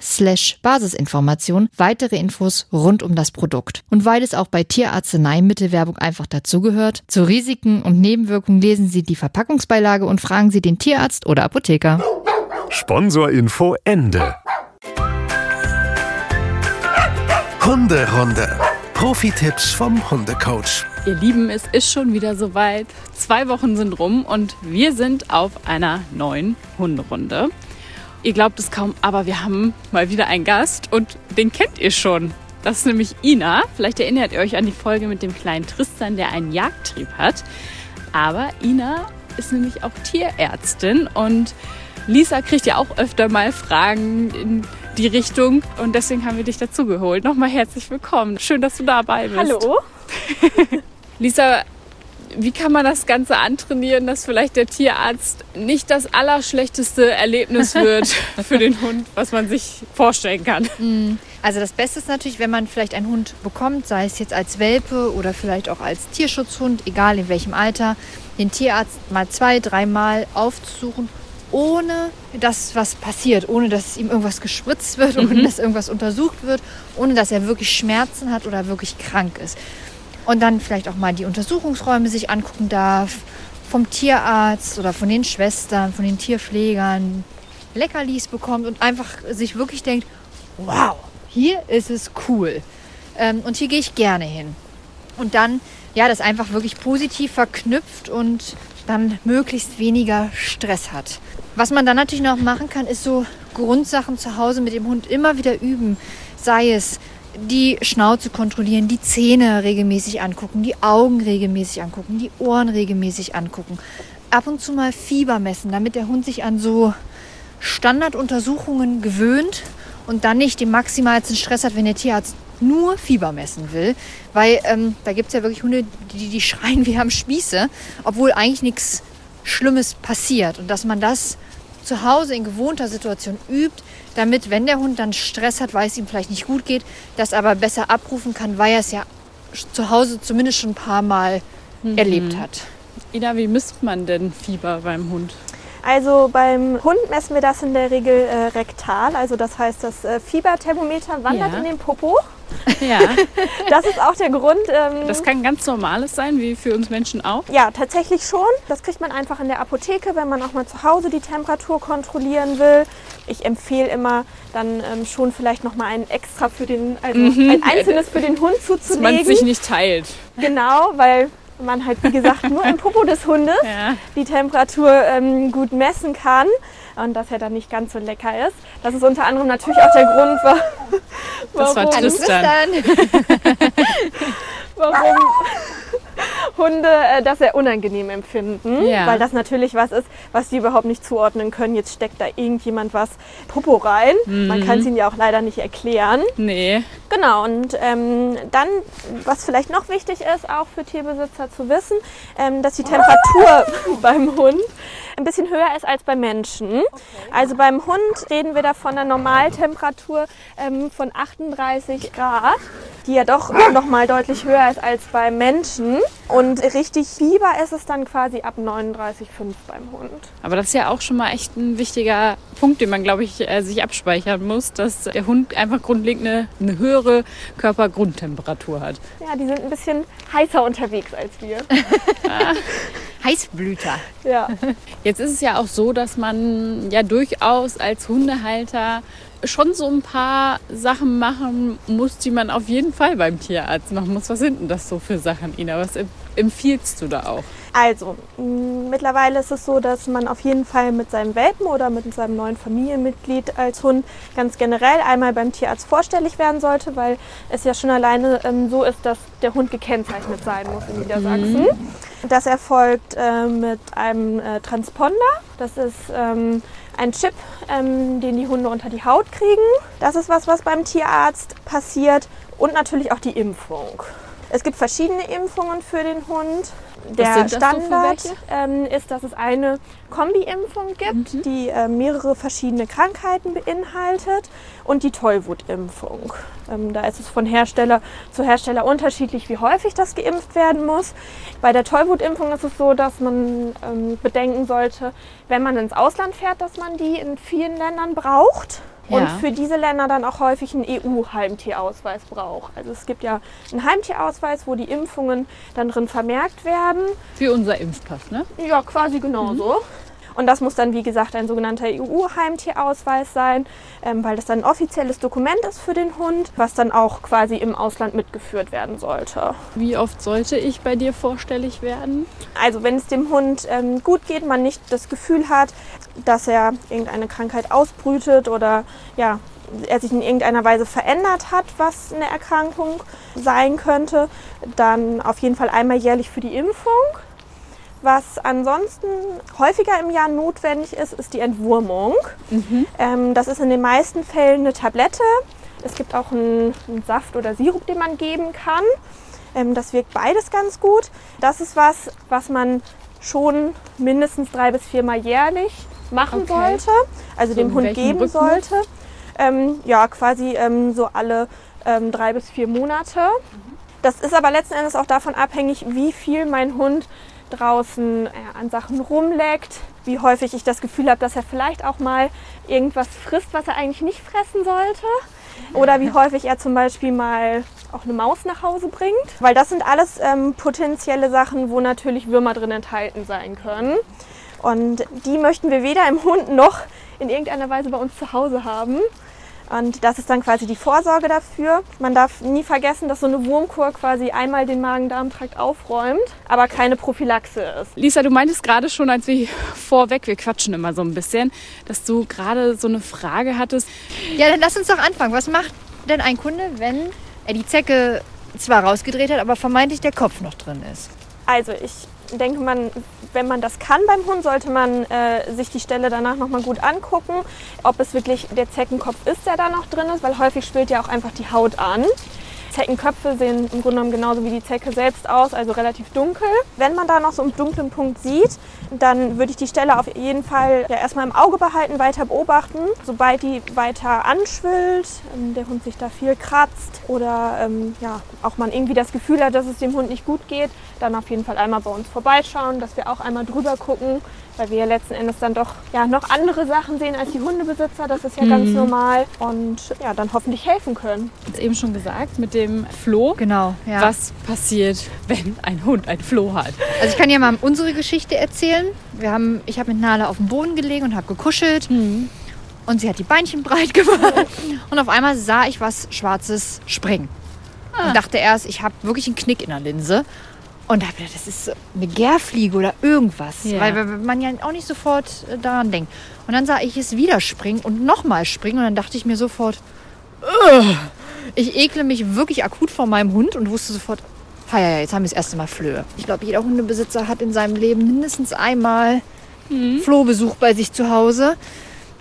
slash Basisinformation weitere Infos rund um das Produkt. Und weil es auch bei Tierarzneimittelwerbung einfach dazugehört, zu Risiken und Nebenwirkungen lesen Sie die Verpackungsbeilage und fragen Sie den Tierarzt oder Apotheker. Sponsorinfo Ende. Hunderunde. Profi-Tipps vom Hundecoach. Ihr Lieben, es ist schon wieder soweit. Zwei Wochen sind rum und wir sind auf einer neuen Hunderunde. Ihr glaubt es kaum, aber wir haben mal wieder einen Gast und den kennt ihr schon. Das ist nämlich Ina. Vielleicht erinnert ihr euch an die Folge mit dem kleinen Tristan, der einen Jagdtrieb hat. Aber Ina ist nämlich auch Tierärztin und Lisa kriegt ja auch öfter mal Fragen in die Richtung und deswegen haben wir dich dazu geholt. Nochmal herzlich willkommen. Schön, dass du dabei bist. Hallo. Lisa, wie kann man das Ganze antrainieren, dass vielleicht der Tierarzt nicht das allerschlechteste Erlebnis wird für den Hund, was man sich vorstellen kann? Also das Beste ist natürlich, wenn man vielleicht einen Hund bekommt, sei es jetzt als Welpe oder vielleicht auch als Tierschutzhund, egal in welchem Alter, den Tierarzt mal zwei, dreimal aufzusuchen, ohne dass was passiert, ohne dass ihm irgendwas gespritzt wird, ohne dass irgendwas untersucht wird, ohne dass er wirklich Schmerzen hat oder wirklich krank ist. Und dann vielleicht auch mal die Untersuchungsräume sich angucken darf, vom Tierarzt oder von den Schwestern, von den Tierpflegern, Leckerlis bekommt und einfach sich wirklich denkt, wow, hier ist es cool. Ähm, und hier gehe ich gerne hin. Und dann, ja, das einfach wirklich positiv verknüpft und dann möglichst weniger Stress hat. Was man dann natürlich noch machen kann, ist so Grundsachen zu Hause mit dem Hund immer wieder üben. Sei es die Schnauze kontrollieren, die Zähne regelmäßig angucken, die Augen regelmäßig angucken, die Ohren regelmäßig angucken. Ab und zu mal Fieber messen, damit der Hund sich an so Standarduntersuchungen gewöhnt und dann nicht den maximalsten Stress hat, wenn der Tierarzt nur Fieber messen will. Weil ähm, da gibt es ja wirklich Hunde, die, die schreien wie am Spieße, obwohl eigentlich nichts Schlimmes passiert. Und dass man das zu Hause in gewohnter Situation übt, damit, wenn der Hund dann Stress hat, weil es ihm vielleicht nicht gut geht, das aber besser abrufen kann, weil er es ja zu Hause zumindest schon ein paar Mal erlebt hat. Ina, wie misst man denn Fieber beim Hund? Also beim Hund messen wir das in der Regel äh, rektal. Also das heißt, das äh, Fieberthermometer wandert Ja. in den Popo. Ja, Das ist auch der Grund. Ähm, das kann ganz normales sein, wie für uns Menschen auch. ja, tatsächlich schon. Das kriegt man einfach in der Apotheke, wenn man auch mal zu Hause die Temperatur kontrollieren will. Ich empfehle immer dann ähm, schon vielleicht noch mal ein extra für den, also ein einzelnes für den Hund Dass man es zuzulegen. sich nicht teilt. Genau, weil man halt wie gesagt nur im Popo des Hundes Ja. die Temperatur ähm, gut messen kann und dass er dann nicht ganz so lecker ist. Das ist unter anderem natürlich auch der Grund, wa Das war warum, Tristan. warum Hunde äh, das sehr unangenehm empfinden, Ja. weil das natürlich was ist, was sie überhaupt nicht zuordnen können. Jetzt steckt da irgendjemand was Popo rein. Man kann es ihnen ja auch leider nicht erklären. Nee. Genau, und ähm, dann, was vielleicht noch wichtig ist, auch für Tierbesitzer zu wissen, ähm, dass die Temperatur beim Hund ein bisschen höher ist als beim Menschen. Also beim Hund reden wir da von einer Normaltemperatur ähm, von 38 Grad, die ja doch noch mal deutlich höher ist als beim Menschen. Und richtig Fieber ist es dann quasi ab 39,5 beim Hund. Aber das ist ja auch schon mal echt ein wichtiger Punkt, den man, glaube ich, äh, sich abspeichern muss, dass der Hund einfach grundlegend eine, eine höhere Körpergrundtemperatur hat. Ja, die sind ein bisschen heißer unterwegs als wir. Heißblüter. Ja. Jetzt ist es ja auch so, dass man ja durchaus als Hundehalter schon so ein paar Sachen machen muss, die man auf jeden Fall beim Tierarzt machen muss. Was sind denn das so für Sachen, Ina? Was empfiehlst du da auch? Also, mittlerweile ist es so, dass man auf jeden Fall mit seinem Welpen oder mit seinem neuen Familienmitglied als Hund ganz generell einmal beim Tierarzt vorstellig werden sollte, weil es ja schon alleine ähm, so ist, dass der Hund gekennzeichnet sein muss in Niedersachsen. Das erfolgt äh, mit einem äh, Transponder. Das ist ähm, ein Chip, ähm, den die Hunde unter die Haut kriegen. Das ist was, was beim Tierarzt passiert. Und natürlich auch die Impfung. Es gibt verschiedene Impfungen für den Hund. Der Standard ähm, ist, dass es eine Kombi-Impfung gibt, die äh, mehrere verschiedene Krankheiten beinhaltet und die Tollwutimpfung. Ähm, da ist es von Hersteller zu Hersteller unterschiedlich, wie häufig das geimpft werden muss. Bei der Tollwutimpfung ist es so, dass man ähm, bedenken sollte, wenn man ins Ausland fährt, dass man die in vielen Ländern braucht. Und für diese Länder dann auch häufig einen EU-Heimtierausweis braucht. Also es gibt ja einen Heimtierausweis, wo die Impfungen dann drin vermerkt werden. Wie unser Impfpass, ne? Ja, quasi genauso. Und das muss dann, wie gesagt, ein sogenannter EU-Heimtierausweis sein, ähm, weil das dann ein offizielles Dokument ist für den Hund, was dann auch quasi im Ausland mitgeführt werden sollte. Wie oft sollte ich bei dir vorstellig werden? Also wenn es dem Hund ähm, gut geht, man nicht das Gefühl hat, dass er irgendeine Krankheit ausbrütet oder ja, er sich in irgendeiner Weise verändert hat, was eine Erkrankung sein könnte, dann auf jeden Fall einmal jährlich für die Impfung. Was ansonsten häufiger im Jahr notwendig ist, ist die Entwurmung. Ähm, das ist in den meisten Fällen eine Tablette. Es gibt auch einen, einen Saft oder Sirup, den man geben kann. Ähm, das wirkt beides ganz gut. Das ist was, was man schon mindestens drei bis viermal jährlich machen Okay. sollte. Also So dem Hund geben Rhythmus? sollte. Ähm, ja, quasi ähm, so alle ähm, drei bis vier Monate. Das ist aber letzten Endes auch davon abhängig, wie viel mein Hund draußen äh, an Sachen rumleckt, wie häufig ich das Gefühl habe, dass er vielleicht auch mal irgendwas frisst, was er eigentlich nicht fressen sollte. Oder wie häufig er zum Beispiel mal auch eine Maus nach Hause bringt. Weil das sind alles ähm, potenzielle Sachen, wo natürlich Würmer drin enthalten sein können. Und die möchten wir weder im Hund noch in irgendeiner Weise bei uns zu Hause haben. Und das ist dann quasi die Vorsorge dafür. Man darf nie vergessen, dass so eine Wurmkur quasi einmal den Magen-Darm-Trakt aufräumt, aber keine Prophylaxe ist. Lisa, du meintest gerade schon, als wir vorweg, wir quatschen immer so ein bisschen, dass du gerade so eine Frage hattest. Ja, dann lass uns doch anfangen. Was macht denn ein Kunde, wenn er die Zecke zwar rausgedreht hat, aber vermeintlich der Kopf noch drin ist? Also ich denke, man, wenn man das kann beim Hund, sollte man äh, sich die Stelle danach nochmal gut angucken, ob es wirklich der Zeckenkopf ist, der da noch drin ist, weil häufig spült ja auch einfach die Haut an. Zeckenköpfe sehen im Grunde genommen genauso wie die Zecke selbst aus, also relativ dunkel. Wenn man da noch so einen dunklen Punkt sieht, dann würde ich die Stelle auf jeden Fall ja erstmal im Auge behalten, weiter beobachten. Sobald die weiter anschwillt, ähm, der Hund sich da viel kratzt oder ähm, ja, auch man irgendwie das Gefühl hat, dass es dem Hund nicht gut geht, dann auf jeden Fall einmal bei uns vorbeischauen, dass wir auch einmal drüber gucken, weil wir ja letzten Endes dann doch ja, noch andere Sachen sehen als die Hundebesitzer. Das ist ja ganz normal und ja, dann hoffentlich helfen können. Hast eben schon gesagt, mit dem Floh. Genau, ja. Was passiert, wenn ein Hund ein Floh hat? Also ich kann ja mal unsere Geschichte erzählen. Wir haben, ich habe mit Nala auf dem Boden gelegen und habe gekuschelt. Und sie hat die Beinchen breit gemacht. Und auf einmal sah ich was Schwarzes springen. Und dachte erst, ich habe wirklich einen Knick in der Linse. Und habe gedacht, das ist eine Gärfliege oder irgendwas. Ja. Weil man ja auch nicht sofort äh, daran denkt. Und dann sah ich es wieder springen und nochmal springen. Und dann dachte ich mir sofort, "Ugh." ich ekle mich wirklich akut vor meinem Hund und wusste sofort, ha, ja, jetzt haben wir das erste Mal Flöhe. Ich glaube, jeder Hundebesitzer hat in seinem Leben mindestens einmal Flohbesuch bei sich zu Hause.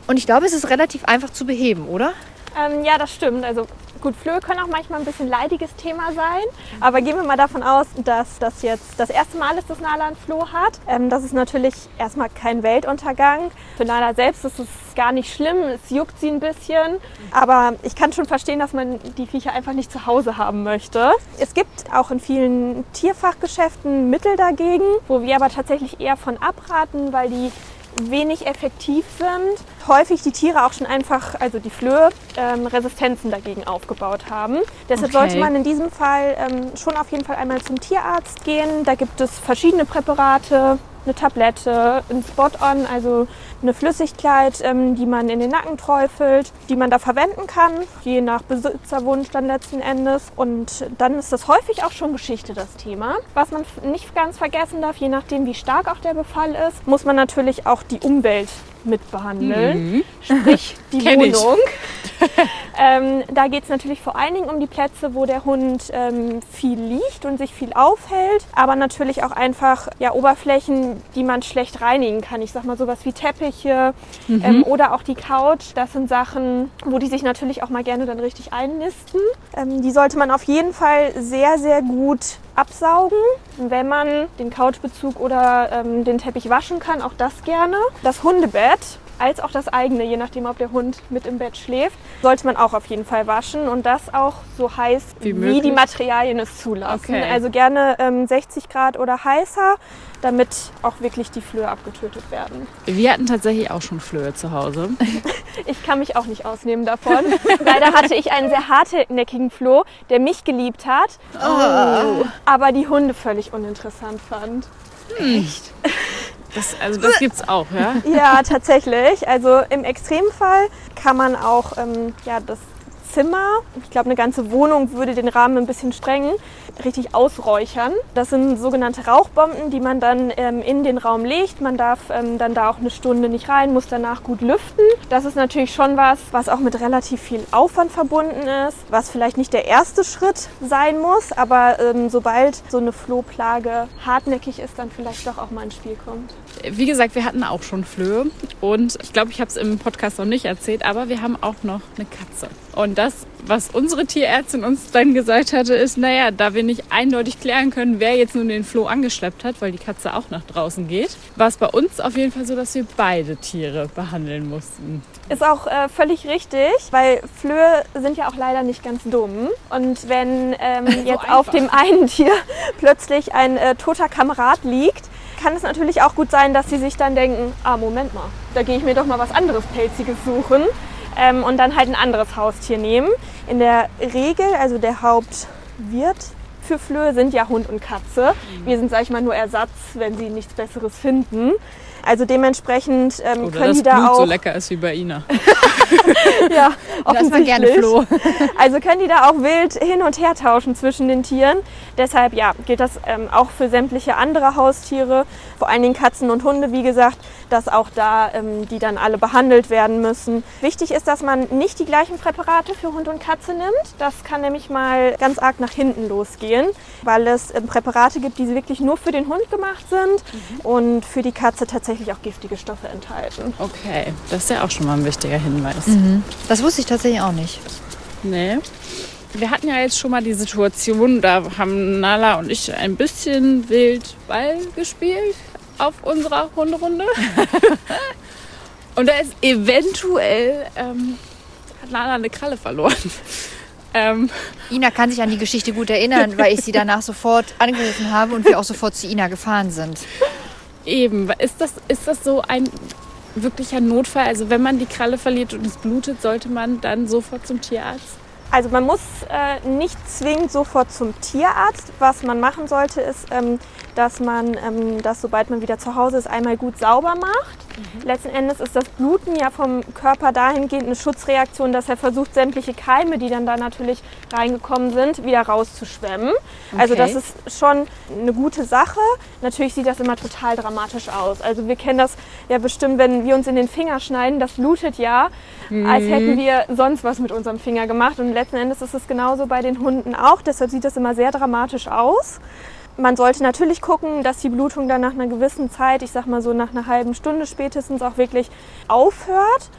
Und ich glaube, es ist relativ einfach zu beheben, oder? Ähm, ja, das stimmt. Also gut, Flöhe können auch manchmal ein bisschen leidiges Thema sein. Aber gehen wir mal davon aus, dass das jetzt das erste Mal ist, dass Nala ein Floh hat. Ähm, das ist natürlich erstmal kein Weltuntergang. Für Nala selbst ist es gar nicht schlimm. Es juckt sie ein bisschen. Aber ich kann schon verstehen, dass man die Viecher einfach nicht zu Hause haben möchte. Es gibt auch in vielen Tierfachgeschäften Mittel dagegen, wo wir aber tatsächlich eher von abraten, weil die wenig effektiv sind. Häufig die Tiere auch schon einfach, also die Flöhe, ähm, Resistenzen dagegen aufgebaut haben. Deshalb Okay. sollte man in diesem Fall ähm, schon auf jeden Fall einmal zum Tierarzt gehen. Da gibt es verschiedene Präparate, eine Tablette, ein Spot-on, also eine Flüssigkeit, ähm, die man in den Nacken träufelt, die man da verwenden kann, je nach Besitzerwunsch dann letzten Endes. Und dann ist das häufig auch schon Geschichte, das Thema. Was man nicht ganz vergessen darf, je nachdem wie stark auch der Befall ist, muss man natürlich auch die Umwelt mit behandeln, mhm. sprich die Wohnung. ähm, da geht es natürlich vor allen Dingen um die Plätze, wo der Hund ähm, viel liegt und sich viel aufhält, aber natürlich auch einfach ja, Oberflächen, die man schlecht reinigen kann. Ich sag mal sowas wie Teppiche mhm. ähm, oder auch die Couch. Das sind Sachen, wo die sich natürlich auch mal gerne dann richtig einnisten. Ähm, die sollte man auf jeden Fall sehr, sehr gut absaugen, wenn man den Couchbezug oder ähm, den Teppich waschen kann, auch das gerne. Das Hundebett als auch das eigene, je nachdem, ob der Hund mit im Bett schläft, sollte man auch auf jeden Fall waschen und das auch so heiß, wie, wie die Materialien es zulassen. Okay. Also gerne ähm, 60 Grad oder heißer, damit auch wirklich die Flöhe abgetötet werden. Wir hatten tatsächlich auch schon Flöhe zu Hause. ich kann mich auch nicht ausnehmen davon. Leider hatte ich einen sehr hartnäckigen Floh, der mich geliebt hat, oh. aber die Hunde völlig uninteressant fand. Echt? Das, also das gibt's auch, ja? Ja, tatsächlich. Also im Extremfall kann man auch ähm, ja, das Zimmer, ich glaube eine ganze Wohnung würde den Rahmen ein bisschen strengen, richtig ausräuchern. Das sind sogenannte Rauchbomben, die man dann ähm, in den Raum legt. Man darf ähm, dann da auch eine Stunde nicht rein, muss danach gut lüften. Das ist natürlich schon was, was auch mit relativ viel Aufwand verbunden ist, was vielleicht nicht der erste Schritt sein muss, aber ähm, sobald so eine Flohplage hartnäckig ist, dann vielleicht doch auch mal ins Spiel kommt. Wie gesagt, wir hatten auch schon Flöhe und ich glaube, ich habe es im Podcast noch nicht erzählt, aber wir haben auch noch eine Katze. Und das, was unsere Tierärztin uns dann gesagt hatte, ist, naja, da wir nicht eindeutig klären können, wer jetzt nun den Floh angeschleppt hat, weil die Katze auch nach draußen geht, war es bei uns auf jeden Fall so, dass wir beide Tiere behandeln mussten. Ist auch äh, völlig richtig, weil Flöhe sind ja auch leider nicht ganz dumm. Und wenn ähm, so jetzt einfach. auf dem einen Tier plötzlich ein äh, toter Kamerad liegt, kann es natürlich auch gut sein, dass sie sich dann denken, ah, Moment mal, da gehe ich mir doch mal was anderes Pelziges suchen ähm, und dann halt ein anderes Haustier nehmen. In der Regel, also der Hauptwirt für Flöhe sind ja Hund und Katze. Wir sind, sag ich mal, nur Ersatz, wenn sie nichts Besseres finden. Also dementsprechend ähm, Oder können das die da Blut auch so lecker ist wie bei Ina. ja, offensichtlich. gerne Floh. also können die da auch wild hin und her tauschen zwischen den Tieren. Deshalb ja, gilt das ähm, auch für sämtliche andere Haustiere, vor allen Dingen Katzen und Hunde, wie gesagt, dass auch da ähm, die dann alle behandelt werden müssen. Wichtig ist, dass man nicht die gleichen Präparate für Hund und Katze nimmt. Das kann nämlich mal ganz arg nach hinten losgehen, weil es ähm, Präparate gibt, die wirklich nur für den Hund gemacht sind mhm. und für die Katze tatsächlich auch giftige Stoffe enthalten. Okay, das ist ja auch schon mal ein wichtiger Hinweis. Mhm. Das wusste ich tatsächlich auch nicht. Nee. Wir hatten ja jetzt schon mal die Situation, da haben Nala und ich ein bisschen wild Ball gespielt auf unserer Hunderunde. und da ist eventuell ähm, hat Nala eine Kralle verloren. Ähm. Ina kann sich an die Geschichte gut erinnern, weil ich sie danach sofort angerufen habe und wir auch sofort zu Ina gefahren sind. Eben, ist das, ist das so ein wirklicher Notfall? Also wenn man die Kralle verliert und es blutet, sollte man dann sofort zum Tierarzt? Also man muss äh, nicht zwingend sofort zum Tierarzt. Was man machen sollte, ist, ähm, dass man ähm, das, sobald man wieder zu Hause ist, einmal gut sauber macht. Mhm. Letzten Endes ist das Bluten ja vom Körper dahingehend eine Schutzreaktion, dass er versucht, sämtliche Keime, die dann da natürlich reingekommen sind, wieder rauszuschwemmen. Also okay. Also das ist schon eine gute Sache. Natürlich sieht das immer total dramatisch aus. Also wir kennen das ja bestimmt, wenn wir uns in den Finger schneiden, das blutet ja, mhm. als hätten wir sonst was mit unserem Finger gemacht. Und letzten Endes ist es genauso bei den Hunden auch. Deshalb sieht das immer sehr dramatisch aus. Man sollte natürlich gucken, dass die Blutung dann nach einer gewissen Zeit, ich sag mal so nach einer halben Stunde spätestens auch wirklich aufhört.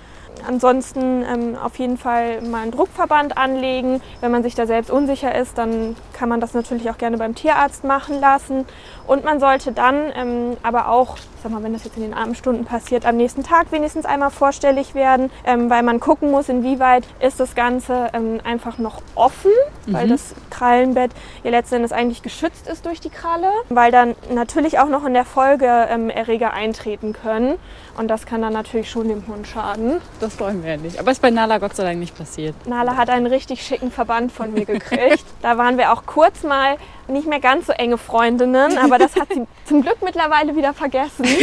Ansonsten ähm, auf jeden Fall mal einen Druckverband anlegen. Wenn man sich da selbst unsicher ist, dann kann man das natürlich auch gerne beim Tierarzt machen lassen. Und man sollte dann ähm, aber auch, sag mal, wenn das jetzt in den Abendstunden passiert, am nächsten Tag wenigstens einmal vorstellig werden, ähm, weil man gucken muss, inwieweit ist das Ganze ähm, einfach noch offen, mhm. weil das Krallenbett ja letzten Endes eigentlich geschützt ist durch die Kralle, weil dann natürlich auch noch in der Folge ähm, Erreger eintreten können. Und das kann dann natürlich schon dem Hund schaden. Das wollen wir ja nicht. Aber ist bei Nala Gott sei Dank nicht passiert. Nala hat einen richtig schicken Verband von mir gekriegt. da waren wir auch auch kurz mal nicht mehr ganz so enge Freundinnen, aber das hat sie zum Glück mittlerweile wieder vergessen.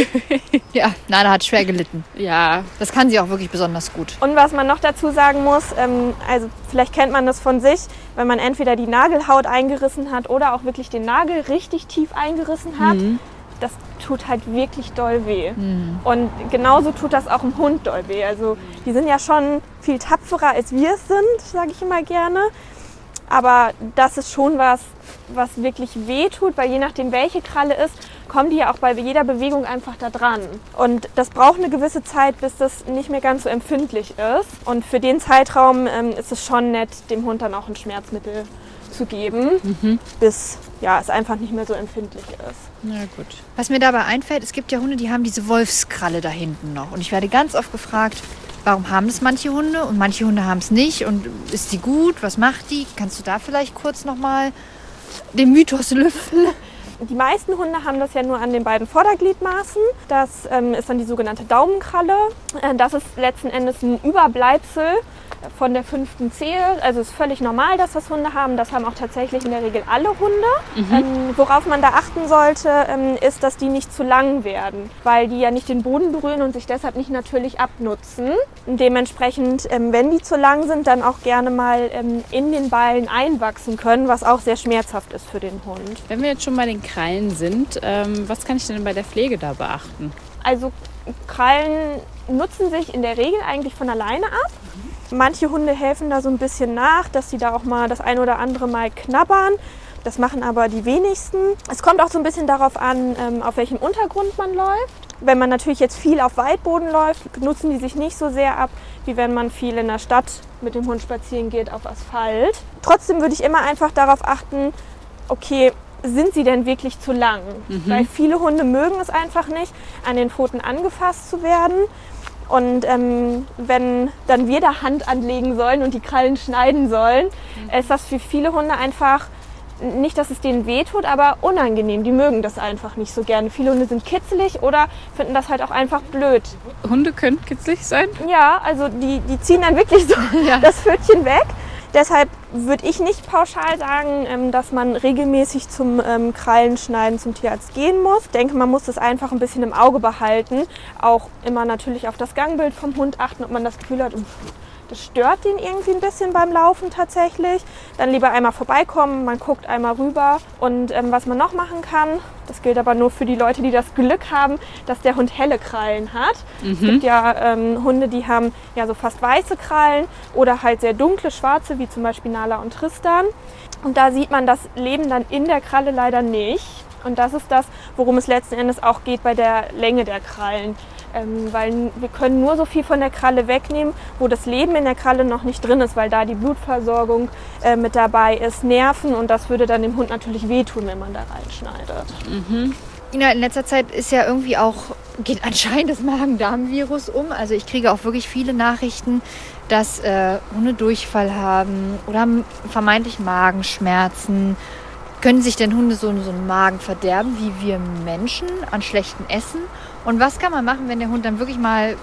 Ja, Nana hat schwer gelitten. Ja, Das kann sie auch wirklich besonders gut. Und was man noch dazu sagen muss, ähm, also vielleicht kennt man das von sich, wenn man entweder die Nagelhaut eingerissen hat oder auch wirklich den Nagel richtig tief eingerissen hat, das tut halt wirklich doll weh. Und genauso tut das auch im Hund doll weh. Also die sind ja schon viel tapferer als wir es sind, sage ich immer gerne. Aber das ist schon was, was wirklich weh tut, weil je nachdem, welche Kralle ist, kommen die ja auch bei jeder Bewegung einfach da dran. Und das braucht eine gewisse Zeit, bis das nicht mehr ganz so empfindlich ist. Und für den Zeitraum ähm, ist es schon nett, dem Hund dann auch ein Schmerzmittel zu geben, bis ja, es einfach nicht mehr so empfindlich ist. na gut. Was mir dabei einfällt, es gibt ja Hunde, die haben diese Wolfskralle da hinten noch. Und ich werde ganz oft gefragt, warum haben das manche Hunde und manche Hunde haben es nicht und ist die gut? Was macht die? Kannst du da vielleicht kurz nochmal den Mythos lüften? Die meisten Hunde haben das ja nur an den beiden Vordergliedmaßen. Das ähm, ist dann die sogenannte Daumenkralle. Äh, das ist letzten Endes ein Überbleibsel von der fünften Zehe. Also es ist völlig normal, dass das Hunde haben. Das haben auch tatsächlich in der Regel alle Hunde. Ähm, worauf man da achten sollte, ähm, ist, dass die nicht zu lang werden, weil die ja nicht den Boden berühren und sich deshalb nicht natürlich abnutzen. Dementsprechend, ähm, wenn die zu lang sind, dann auch gerne mal ähm, in den Ballen einwachsen können, was auch sehr schmerzhaft ist für den Hund. Wenn wir jetzt schon bei den Krallen sind, ähm, was kann ich denn bei der Pflege da beachten? Also Krallen nutzen sich in der Regel eigentlich von alleine ab. Manche Hunde helfen da so ein bisschen nach, dass sie da auch mal das ein oder andere Mal knabbern. Das machen aber die wenigsten. Es kommt auch so ein bisschen darauf an, ähm, auf welchem Untergrund man läuft. Wenn man natürlich jetzt viel auf Waldboden läuft, nutzen die sich nicht so sehr ab, wie wenn man viel in der Stadt mit dem Hund spazieren geht auf Asphalt. Trotzdem würde ich immer einfach darauf achten, okay, sind sie denn wirklich zu lang? Weil viele Hunde mögen es einfach nicht, an den Pfoten angefasst zu werden. Und ähm, wenn dann wir da Hand anlegen sollen und die Krallen schneiden sollen, ist das für viele Hunde einfach nicht, dass es denen wehtut, aber unangenehm. Die mögen das einfach nicht so gerne. Viele Hunde sind kitzelig oder finden das halt auch einfach blöd. Hunde können kitzlig sein. Ja, also die, die ziehen dann wirklich so das Pfötchen weg. Deshalb würde ich nicht pauschal sagen, ähm, dass man regelmäßig zum ähm, Krallenschneiden zum Tierarzt gehen muss. Ich denke, man muss das einfach ein bisschen im Auge behalten. Auch immer natürlich auf das Gangbild vom Hund achten, ob man das Gefühl hat, das stört ihn irgendwie ein bisschen beim Laufen tatsächlich. Dann lieber einmal vorbeikommen, man guckt einmal rüber. Und ähm, was man noch machen kann, das gilt aber nur für die Leute, die das Glück haben, dass der Hund helle Krallen hat. Es gibt ja ähm, Hunde, die haben ja so fast weiße Krallen oder halt sehr dunkle, schwarze, wie zum Beispiel Nala und Tristan. Und da sieht man das Leben dann in der Kralle leider nicht. Und das ist das, worum es letzten Endes auch geht bei der Länge der Krallen. Ähm, weil wir können nur so viel von der Kralle wegnehmen, wo das Leben in der Kralle noch nicht drin ist, weil da die Blutversorgung äh, mit dabei ist, Nerven und das würde dann dem Hund natürlich wehtun, wenn man da reinschneidet. Ina, in letzter Zeit ist ja irgendwie auch, geht anscheinend das Magen-Darm-Virus um. Also ich kriege auch wirklich viele Nachrichten, dass äh, Hunde Durchfall haben oder vermeintlich Magenschmerzen. Können sich denn Hunde so, so einen Magen verderben wie wir Menschen an schlechtem Essen? Und was kann man machen, wenn der Hund dann wirklich mal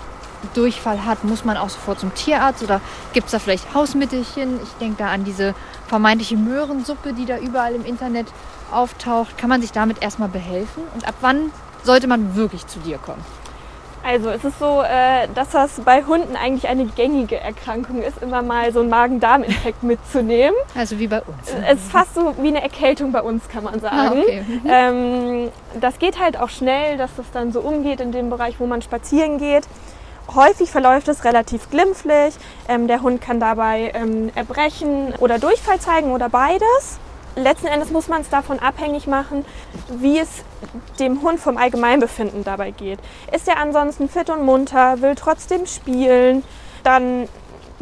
Durchfall hat? Muss man auch sofort zum Tierarzt oder gibt es da vielleicht Hausmittelchen? Ich denke da an diese vermeintliche Möhrensuppe, die da überall im Internet auftaucht. Kann man sich damit erstmal behelfen? Und ab wann sollte man wirklich zu dir kommen? Also es ist so, äh, dass das bei Hunden eigentlich eine gängige Erkrankung ist, immer mal so einen Magen-Darm-Infekt mitzunehmen. Also wie bei uns. Es ist fast so wie eine Erkältung bei uns, kann man sagen. Ah, okay. ähm, das geht halt auch schnell, dass das dann so umgeht in dem Bereich, wo man spazieren geht. Häufig verläuft es relativ glimpflich. Ähm, der Hund kann dabei ähm, erbrechen oder Durchfall zeigen oder beides. Letzten Endes muss man es davon abhängig machen, wie es dem Hund vom Allgemeinbefinden dabei geht. Ist er ansonsten fit und munter, will trotzdem spielen, dann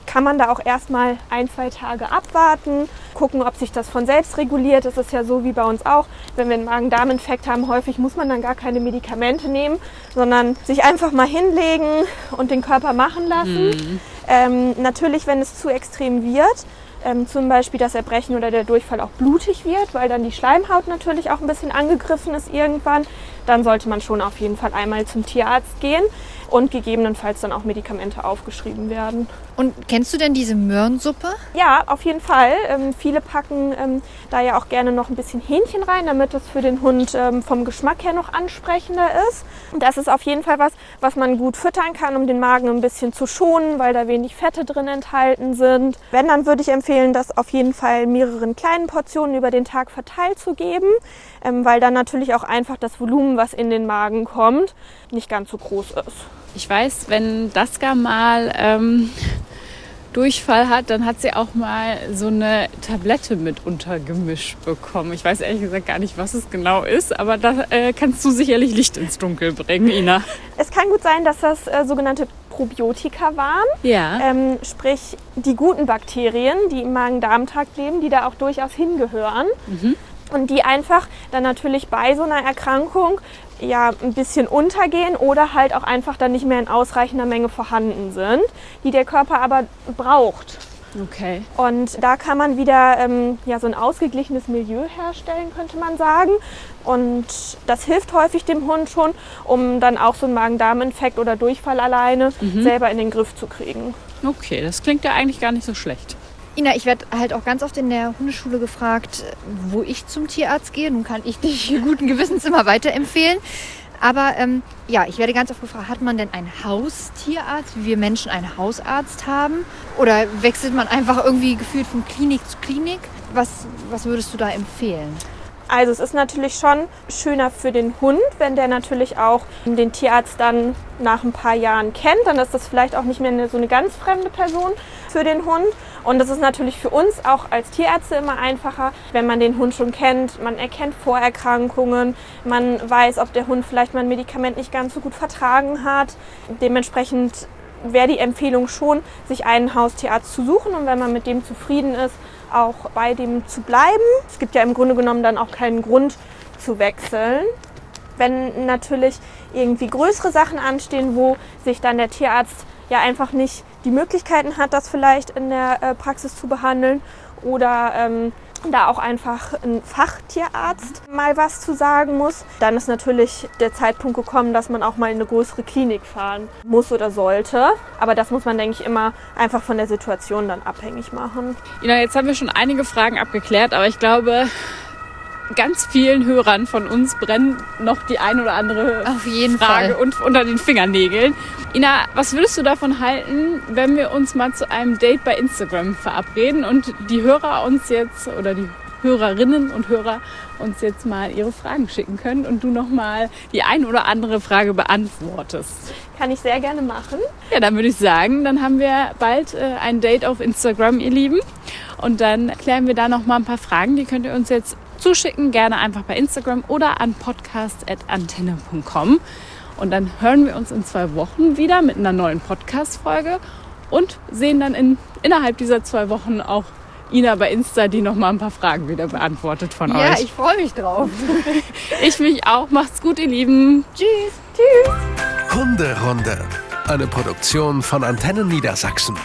kann man da auch erstmal ein, zwei Tage abwarten, gucken, ob sich das von selbst reguliert. Das ist ja so wie bei uns auch. Wenn wir einen Magen-Darm-Infekt haben, häufig muss man dann gar keine Medikamente nehmen, sondern sich einfach mal hinlegen und den Körper machen lassen. Ähm, natürlich, wenn es zu extrem wird, ähm, zum Beispiel das Erbrechen oder der Durchfall auch blutig wird, weil dann die Schleimhaut natürlich auch ein bisschen angegriffen ist irgendwann, dann sollte man schon auf jeden Fall einmal zum Tierarzt gehen und gegebenenfalls dann auch Medikamente aufgeschrieben werden. Und kennst du denn diese Möhrensuppe? Ja, auf jeden Fall. Ähm, viele packen ähm, da ja auch gerne noch ein bisschen Hähnchen rein, damit es für den Hund ähm, vom Geschmack her noch ansprechender ist. Und das ist auf jeden Fall was, was man gut füttern kann, um den Magen ein bisschen zu schonen, weil da wenig Fette drin enthalten sind. Wenn, dann würde ich empfehlen, das auf jeden Fall mehreren kleinen Portionen über den Tag verteilt zu geben, ähm, weil dann natürlich auch einfach das Volumen, was in den Magen kommt, nicht ganz so groß ist. Ich weiß, wenn Daska mal ähm, Durchfall hat, dann hat sie auch mal so eine Tablette mit untergemischt bekommen. Ich weiß ehrlich gesagt gar nicht, was es genau ist, aber da äh, kannst du sicherlich Licht ins Dunkel bringen, Ina. Es kann gut sein, dass das äh, sogenannte Probiotika waren. Ja. Ähm, sprich, die guten Bakterien, die im Magen-Darm-Trakt leben, die da auch durchaus hingehören. Und die einfach dann natürlich bei so einer Erkrankung ja ein bisschen untergehen oder halt auch einfach dann nicht mehr in ausreichender Menge vorhanden sind, die der Körper aber braucht. Okay. Und da kann man wieder ähm, ja, so ein ausgeglichenes Milieu herstellen, könnte man sagen. Und das hilft häufig dem Hund schon, um dann auch so einen Magen-Darm-Infekt oder Durchfall alleine selber in den Griff zu kriegen. Okay, das klingt ja eigentlich gar nicht so schlecht. Ina, ich werde halt auch ganz oft in der Hundeschule gefragt, wo ich zum Tierarzt gehe. Nun kann ich dich guten Gewissens immer weiterempfehlen. Aber ähm, ja, ich werde ganz oft gefragt, hat man denn einen Haustierarzt, wie wir Menschen einen Hausarzt haben? Oder wechselt man einfach irgendwie gefühlt von Klinik zu Klinik? Was, was würdest du da empfehlen? Also es ist natürlich schon schöner für den Hund, wenn der natürlich auch den Tierarzt dann nach ein paar Jahren kennt. Dann ist das vielleicht auch nicht mehr so eine ganz fremde Person für den Hund. Und das ist natürlich für uns auch als Tierärzte immer einfacher, wenn man den Hund schon kennt. Man erkennt Vorerkrankungen, man weiß, ob der Hund vielleicht mal ein Medikament nicht ganz so gut vertragen hat. Dementsprechend wäre die Empfehlung schon, sich einen Haustierarzt zu suchen und wenn man mit dem zufrieden ist, auch bei dem zu bleiben. Es gibt ja im Grunde genommen dann auch keinen Grund zu wechseln. Wenn natürlich irgendwie größere Sachen anstehen, wo sich dann der Tierarzt ja einfach nicht die Möglichkeiten hat, das vielleicht in der äh, Praxis zu behandeln oder ähm, da auch einfach ein Fachtierarzt mal was zu sagen muss, dann ist natürlich der Zeitpunkt gekommen, dass man auch mal in eine größere Klinik fahren muss oder sollte. Aber das muss man, denke ich, immer einfach von der Situation dann abhängig machen. Ina, jetzt haben wir schon einige Fragen abgeklärt, aber ich glaube, ganz vielen Hörern von uns brennen noch die ein oder andere Auf jeden Frage Fall. und unter den Fingernägeln. Ina, was würdest du davon halten, wenn wir uns mal zu einem Date bei Instagram verabreden und die Hörer uns jetzt oder die Hörerinnen und Hörer uns jetzt mal ihre Fragen schicken können und du noch mal die ein oder andere Frage beantwortest? Kann ich sehr gerne machen. Ja, dann würde ich sagen, dann haben wir bald äh, ein Date auf Instagram, ihr Lieben. Und dann klären wir da noch mal ein paar Fragen. Die könnt ihr uns jetzt zuschicken, gerne einfach bei Instagram oder an podcast.antenne.com. Und dann hören wir uns in zwei Wochen wieder mit einer neuen Podcast-Folge und sehen dann in, innerhalb dieser zwei Wochen auch Ina bei Insta, die noch mal ein paar Fragen wieder beantwortet von Ja, euch. ich freue mich drauf. ich mich auch. Macht's gut, ihr Lieben. Tschüss. Tschüss. Hunderunde. Eine Produktion von Antennen Niedersachsen.